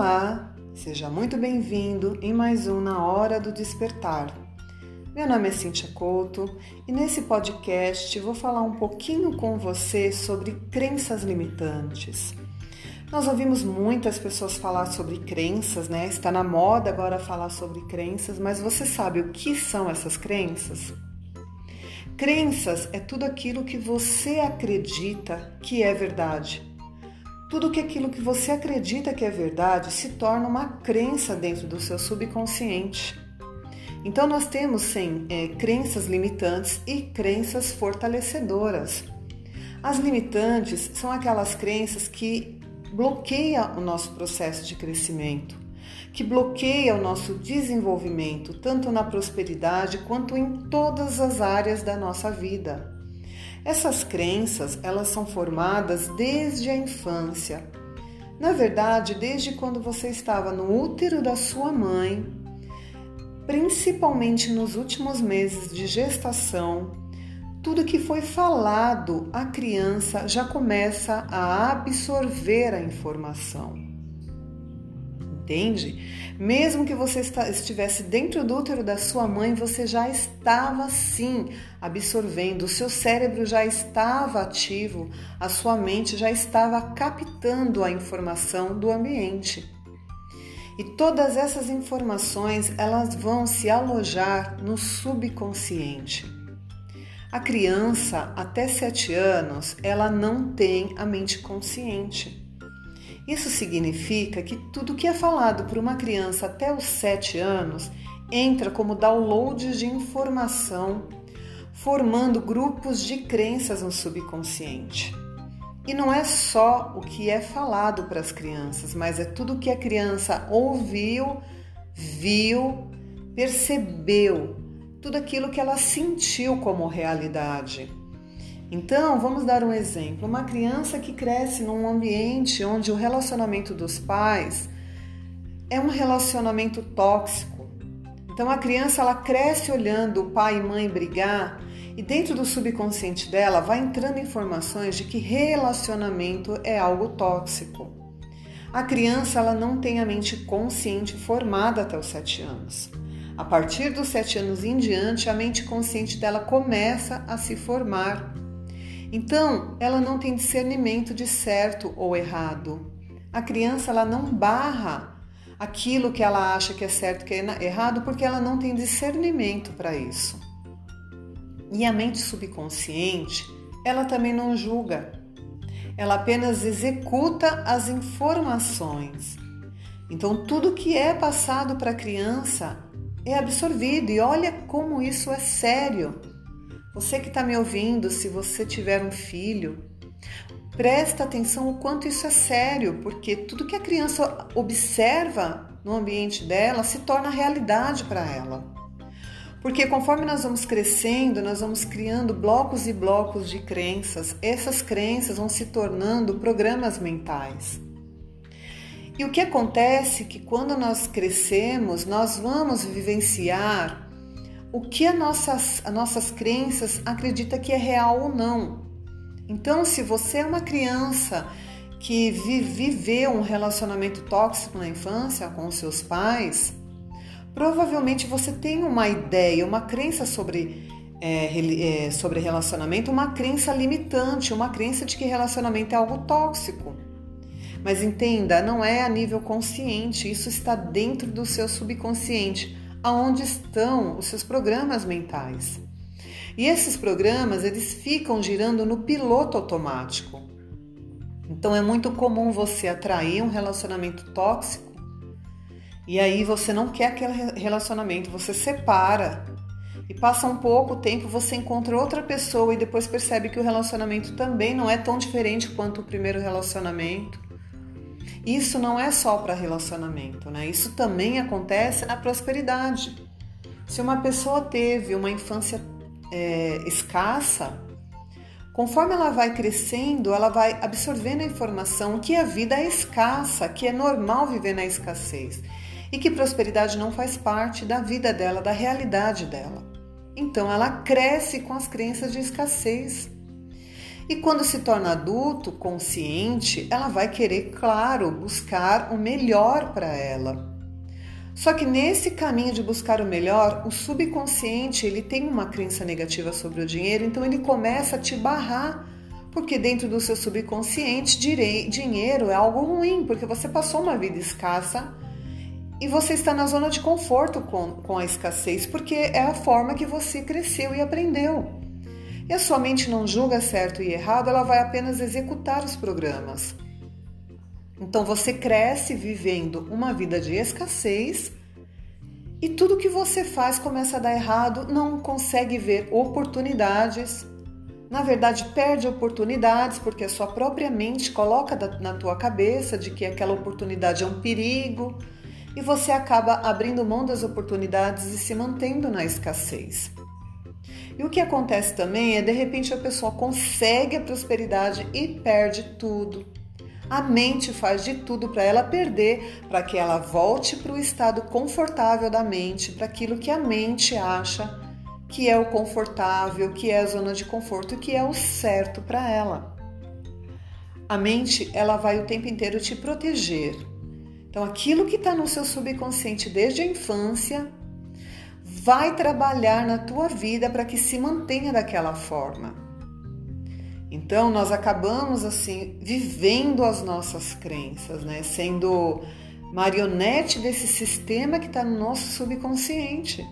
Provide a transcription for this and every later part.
Olá, seja muito bem-vindo em mais um Na Hora do Despertar. Meu nome é Cintia Couto e nesse podcast vou falar um pouquinho com você sobre crenças limitantes. Nós ouvimos muitas pessoas falar sobre crenças, né? Está na moda agora falar sobre crenças, mas você sabe o que são essas crenças? Crenças é tudo aquilo que você acredita que é verdade tudo que aquilo que você acredita que é verdade se torna uma crença dentro do seu subconsciente. Então nós temos sim é, crenças limitantes e crenças fortalecedoras. As limitantes são aquelas crenças que bloqueiam o nosso processo de crescimento, que bloqueiam o nosso desenvolvimento, tanto na prosperidade quanto em todas as áreas da nossa vida. Essas crenças, elas são formadas desde a infância. Na verdade, desde quando você estava no útero da sua mãe, principalmente nos últimos meses de gestação, tudo que foi falado, a criança já começa a absorver a informação entende? Mesmo que você estivesse dentro do útero da sua mãe, você já estava sim absorvendo, o seu cérebro já estava ativo, a sua mente já estava captando a informação do ambiente. E todas essas informações, elas vão se alojar no subconsciente. A criança até 7 anos, ela não tem a mente consciente. Isso significa que tudo que é falado por uma criança até os 7 anos entra como downloads de informação, formando grupos de crenças no subconsciente. E não é só o que é falado para as crianças, mas é tudo que a criança ouviu, viu, percebeu, tudo aquilo que ela sentiu como realidade. Então, vamos dar um exemplo. Uma criança que cresce num ambiente onde o relacionamento dos pais é um relacionamento tóxico. Então, a criança ela cresce olhando o pai e mãe brigar e dentro do subconsciente dela vai entrando informações de que relacionamento é algo tóxico. A criança ela não tem a mente consciente formada até os sete anos. A partir dos sete anos em diante, a mente consciente dela começa a se formar então, ela não tem discernimento de certo ou errado. A criança ela não barra aquilo que ela acha que é certo, que é errado, porque ela não tem discernimento para isso. E a mente subconsciente, ela também não julga. Ela apenas executa as informações. Então, tudo que é passado para a criança é absorvido, e olha como isso é sério. Você que está me ouvindo, se você tiver um filho, presta atenção o quanto isso é sério, porque tudo que a criança observa no ambiente dela se torna realidade para ela. Porque conforme nós vamos crescendo, nós vamos criando blocos e blocos de crenças. Essas crenças vão se tornando programas mentais. E o que acontece é que quando nós crescemos, nós vamos vivenciar o que as nossas, as nossas crenças acredita que é real ou não. Então, se você é uma criança que viveu um relacionamento tóxico na infância com seus pais, provavelmente você tem uma ideia, uma crença sobre, é, é, sobre relacionamento, uma crença limitante, uma crença de que relacionamento é algo tóxico. Mas entenda, não é a nível consciente, isso está dentro do seu subconsciente aonde estão os seus programas mentais. E esses programas, eles ficam girando no piloto automático. Então é muito comum você atrair um relacionamento tóxico e aí você não quer aquele relacionamento, você separa. E passa um pouco tempo, você encontra outra pessoa e depois percebe que o relacionamento também não é tão diferente quanto o primeiro relacionamento. Isso não é só para relacionamento, né? Isso também acontece na prosperidade. Se uma pessoa teve uma infância é, escassa, conforme ela vai crescendo, ela vai absorvendo a informação que a vida é escassa, que é normal viver na escassez e que prosperidade não faz parte da vida dela, da realidade dela. Então ela cresce com as crenças de escassez. E quando se torna adulto, consciente, ela vai querer, claro, buscar o melhor para ela. Só que nesse caminho de buscar o melhor, o subconsciente ele tem uma crença negativa sobre o dinheiro, então ele começa a te barrar, porque dentro do seu subconsciente dinheiro é algo ruim, porque você passou uma vida escassa e você está na zona de conforto com, com a escassez, porque é a forma que você cresceu e aprendeu. E a sua mente não julga certo e errado, ela vai apenas executar os programas. Então você cresce vivendo uma vida de escassez e tudo que você faz começa a dar errado, não consegue ver oportunidades. Na verdade, perde oportunidades porque a sua própria mente coloca na tua cabeça de que aquela oportunidade é um perigo e você acaba abrindo mão das oportunidades e se mantendo na escassez. E o que acontece também é de repente a pessoa consegue a prosperidade e perde tudo. A mente faz de tudo para ela perder, para que ela volte para o estado confortável da mente, para aquilo que a mente acha que é o confortável, que é a zona de conforto, que é o certo para ela. A mente, ela vai o tempo inteiro te proteger, então, aquilo que está no seu subconsciente desde a infância vai trabalhar na tua vida para que se mantenha daquela forma. Então, nós acabamos assim vivendo as nossas crenças, né? Sendo marionete desse sistema que está no nosso subconsciente.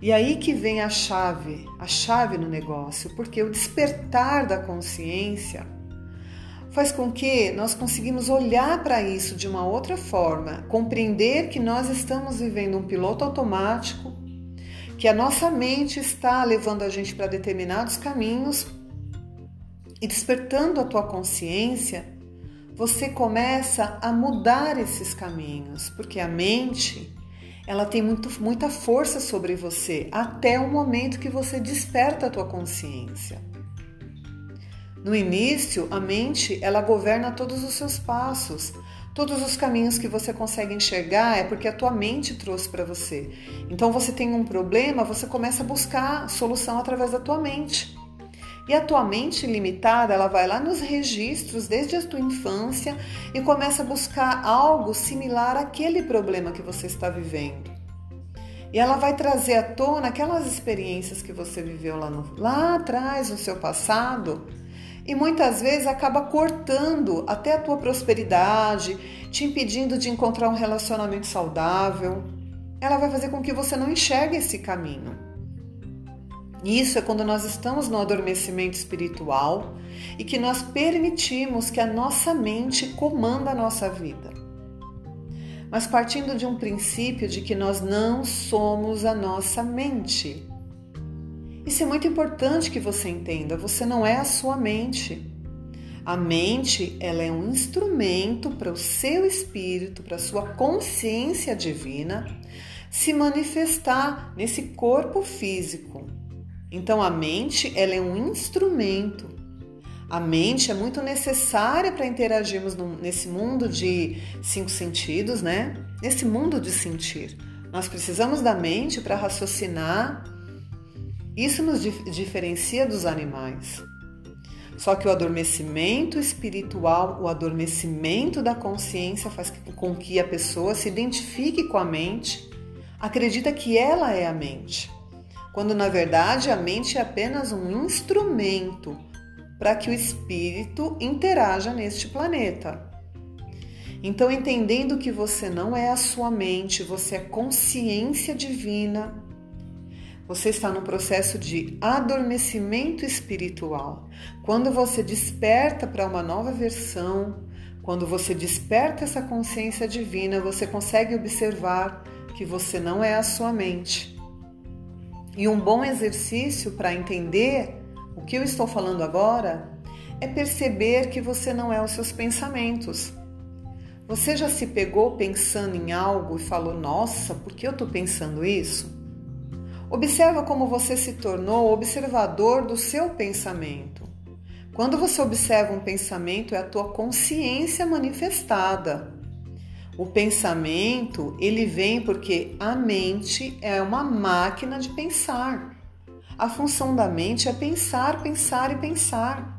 E aí que vem a chave, a chave no negócio, porque o despertar da consciência faz com que nós conseguimos olhar para isso de uma outra forma, compreender que nós estamos vivendo um piloto automático, que a nossa mente está levando a gente para determinados caminhos e despertando a tua consciência, você começa a mudar esses caminhos, porque a mente ela tem muito, muita força sobre você até o momento que você desperta a tua consciência. No início, a mente, ela governa todos os seus passos. Todos os caminhos que você consegue enxergar é porque a tua mente trouxe para você. Então você tem um problema, você começa a buscar solução através da tua mente. E a tua mente limitada, ela vai lá nos registros desde a tua infância e começa a buscar algo similar àquele problema que você está vivendo. E ela vai trazer à tona aquelas experiências que você viveu lá, no, lá atrás, no seu passado, e muitas vezes acaba cortando até a tua prosperidade, te impedindo de encontrar um relacionamento saudável. Ela vai fazer com que você não enxergue esse caminho. Isso é quando nós estamos no adormecimento espiritual e que nós permitimos que a nossa mente comanda a nossa vida. Mas partindo de um princípio de que nós não somos a nossa mente. Isso é muito importante que você entenda. Você não é a sua mente. A mente, ela é um instrumento para o seu espírito, para a sua consciência divina se manifestar nesse corpo físico. Então a mente, ela é um instrumento. A mente é muito necessária para interagirmos nesse mundo de cinco sentidos, né? Nesse mundo de sentir. Nós precisamos da mente para raciocinar, isso nos diferencia dos animais. Só que o adormecimento espiritual, o adormecimento da consciência faz com que a pessoa se identifique com a mente, acredita que ela é a mente, quando na verdade a mente é apenas um instrumento para que o espírito interaja neste planeta. Então, entendendo que você não é a sua mente, você é consciência divina, você está no processo de adormecimento espiritual. Quando você desperta para uma nova versão, quando você desperta essa consciência divina, você consegue observar que você não é a sua mente. E um bom exercício para entender o que eu estou falando agora é perceber que você não é os seus pensamentos. Você já se pegou pensando em algo e falou: Nossa, por que eu estou pensando isso? Observa como você se tornou observador do seu pensamento. Quando você observa um pensamento, é a tua consciência manifestada. O pensamento, ele vem porque a mente é uma máquina de pensar. A função da mente é pensar, pensar e pensar.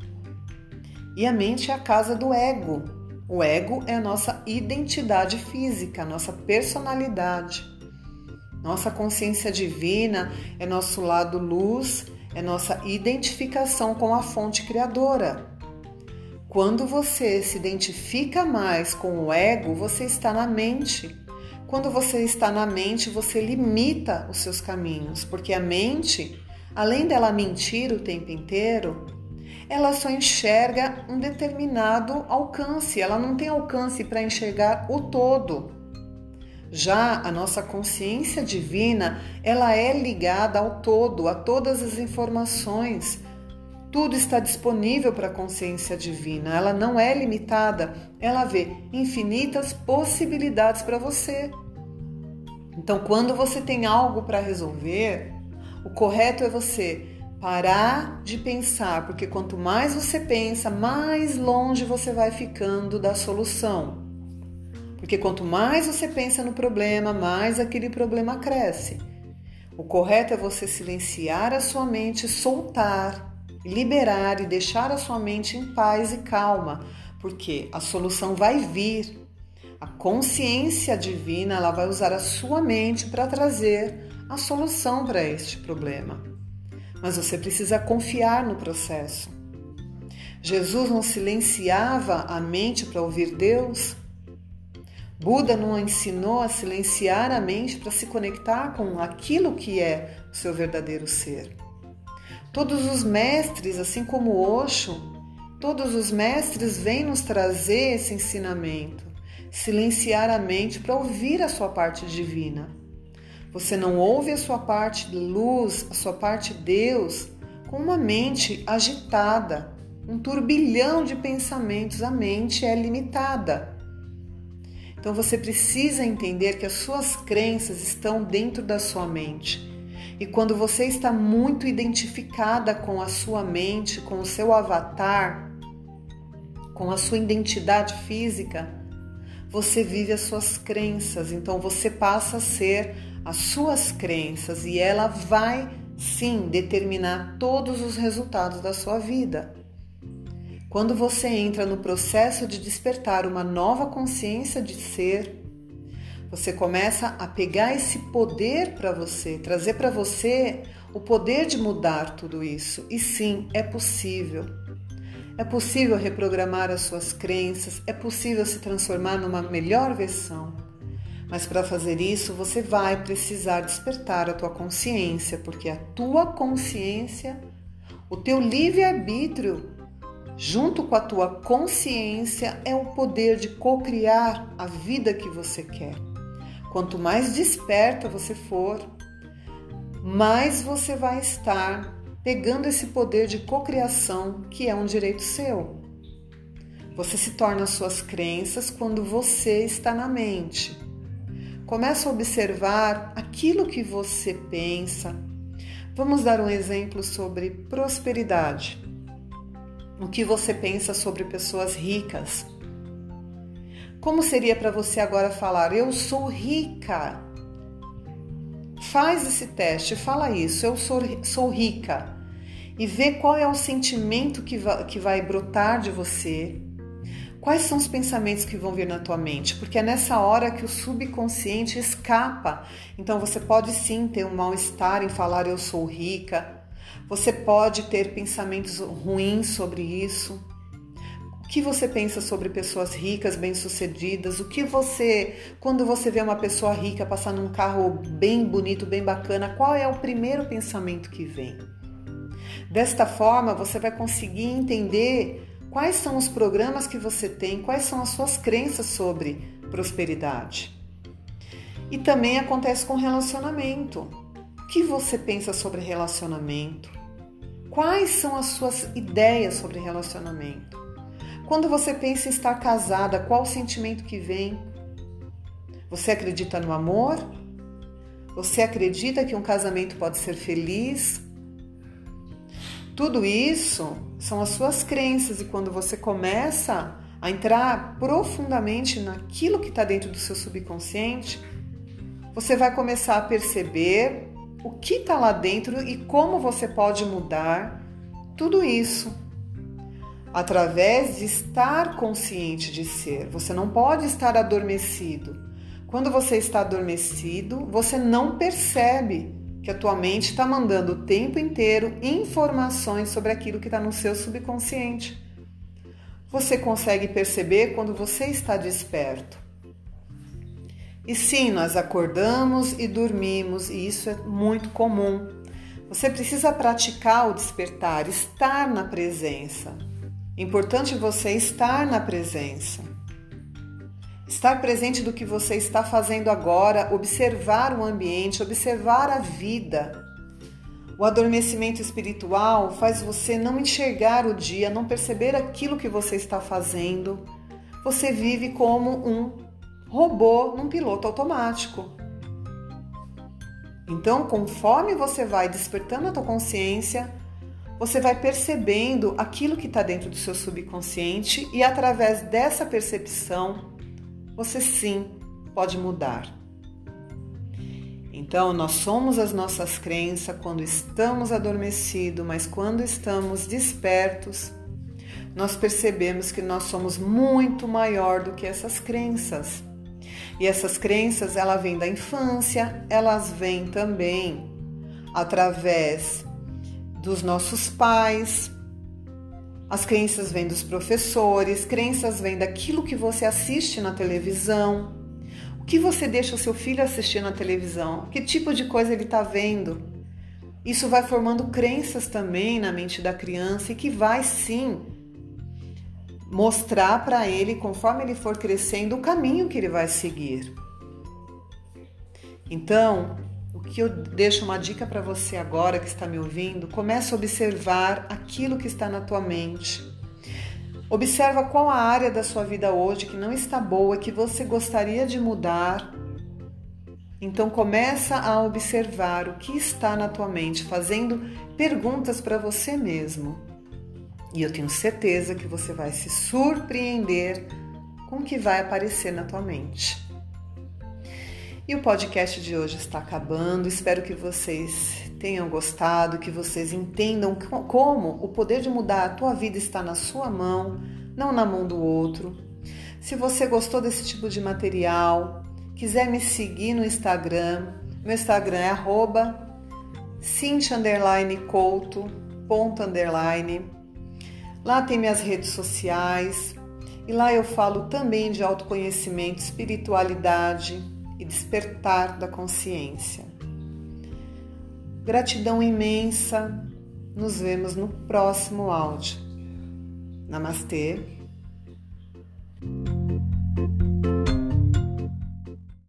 E a mente é a casa do ego. O ego é a nossa identidade física, a nossa personalidade. Nossa consciência divina é nosso lado luz, é nossa identificação com a fonte criadora. Quando você se identifica mais com o ego, você está na mente. Quando você está na mente, você limita os seus caminhos, porque a mente, além dela mentir o tempo inteiro, ela só enxerga um determinado alcance, ela não tem alcance para enxergar o todo. Já a nossa consciência divina, ela é ligada ao todo, a todas as informações. Tudo está disponível para a consciência divina, ela não é limitada, ela vê infinitas possibilidades para você. Então, quando você tem algo para resolver, o correto é você parar de pensar, porque quanto mais você pensa, mais longe você vai ficando da solução. Porque quanto mais você pensa no problema, mais aquele problema cresce. O correto é você silenciar a sua mente, soltar, liberar e deixar a sua mente em paz e calma, porque a solução vai vir. A consciência divina ela vai usar a sua mente para trazer a solução para este problema mas você precisa confiar no processo. Jesus não silenciava a mente para ouvir Deus? Buda não ensinou a silenciar a mente para se conectar com aquilo que é o seu verdadeiro ser. Todos os mestres, assim como Osho, todos os mestres vêm nos trazer esse ensinamento, silenciar a mente para ouvir a sua parte divina. Você não ouve a sua parte luz, a sua parte Deus, com uma mente agitada, um turbilhão de pensamentos. A mente é limitada. Então você precisa entender que as suas crenças estão dentro da sua mente. E quando você está muito identificada com a sua mente, com o seu avatar, com a sua identidade física, você vive as suas crenças. Então você passa a ser as suas crenças e ela vai sim determinar todos os resultados da sua vida. Quando você entra no processo de despertar uma nova consciência de ser, você começa a pegar esse poder para você, trazer para você o poder de mudar tudo isso. E sim, é possível. É possível reprogramar as suas crenças, é possível se transformar numa melhor versão. Mas para fazer isso, você vai precisar despertar a tua consciência, porque a tua consciência, o teu livre-arbítrio, junto com a tua consciência, é o poder de co-criar a vida que você quer. Quanto mais desperta você for, mais você vai estar pegando esse poder de cocriação que é um direito seu. Você se torna suas crenças quando você está na mente. Começa a observar aquilo que você pensa. Vamos dar um exemplo sobre prosperidade. O que você pensa sobre pessoas ricas? Como seria para você agora falar: Eu sou rica? Faz esse teste, fala isso: Eu sou, sou rica. E vê qual é o sentimento que vai, que vai brotar de você Quais são os pensamentos que vão vir na tua mente? Porque é nessa hora que o subconsciente escapa. Então você pode sim ter um mal-estar em falar eu sou rica. Você pode ter pensamentos ruins sobre isso. O que você pensa sobre pessoas ricas, bem-sucedidas? O que você, quando você vê uma pessoa rica passar num carro bem bonito, bem bacana, qual é o primeiro pensamento que vem? Desta forma, você vai conseguir entender Quais são os programas que você tem? Quais são as suas crenças sobre prosperidade? E também acontece com relacionamento. O que você pensa sobre relacionamento? Quais são as suas ideias sobre relacionamento? Quando você pensa em estar casada, qual o sentimento que vem? Você acredita no amor? Você acredita que um casamento pode ser feliz? Tudo isso são as suas crenças e quando você começa a entrar profundamente naquilo que está dentro do seu subconsciente, você vai começar a perceber o que está lá dentro e como você pode mudar tudo isso. através de estar consciente de ser. Você não pode estar adormecido. Quando você está adormecido, você não percebe que a tua mente está mandando o tempo inteiro informações sobre aquilo que está no seu subconsciente. Você consegue perceber quando você está desperto. E sim, nós acordamos e dormimos, e isso é muito comum. Você precisa praticar o despertar, estar na presença. Importante você estar na presença. Estar presente do que você está fazendo agora, observar o ambiente, observar a vida. O adormecimento espiritual faz você não enxergar o dia, não perceber aquilo que você está fazendo. Você vive como um robô num piloto automático. Então, conforme você vai despertando a tua consciência, você vai percebendo aquilo que está dentro do seu subconsciente e através dessa percepção você sim pode mudar. Então, nós somos as nossas crenças quando estamos adormecidos, mas quando estamos despertos, nós percebemos que nós somos muito maior do que essas crenças. E essas crenças, ela vêm da infância, elas vêm também através dos nossos pais, as crenças vêm dos professores, crenças vêm daquilo que você assiste na televisão. O que você deixa o seu filho assistir na televisão? Que tipo de coisa ele está vendo? Isso vai formando crenças também na mente da criança e que vai sim mostrar para ele, conforme ele for crescendo, o caminho que ele vai seguir. Então, o que eu deixo uma dica para você agora que está me ouvindo, começa a observar aquilo que está na tua mente. Observa qual a área da sua vida hoje que não está boa, que você gostaria de mudar. Então começa a observar o que está na tua mente, fazendo perguntas para você mesmo. E eu tenho certeza que você vai se surpreender com o que vai aparecer na tua mente. E o podcast de hoje está acabando. Espero que vocês tenham gostado, que vocês entendam como o poder de mudar a tua vida está na sua mão, não na mão do outro. Se você gostou desse tipo de material, quiser me seguir no Instagram, meu Instagram é arroba Lá tem minhas redes sociais e lá eu falo também de autoconhecimento, espiritualidade, e despertar da consciência. Gratidão imensa. Nos vemos no próximo áudio. Namastê.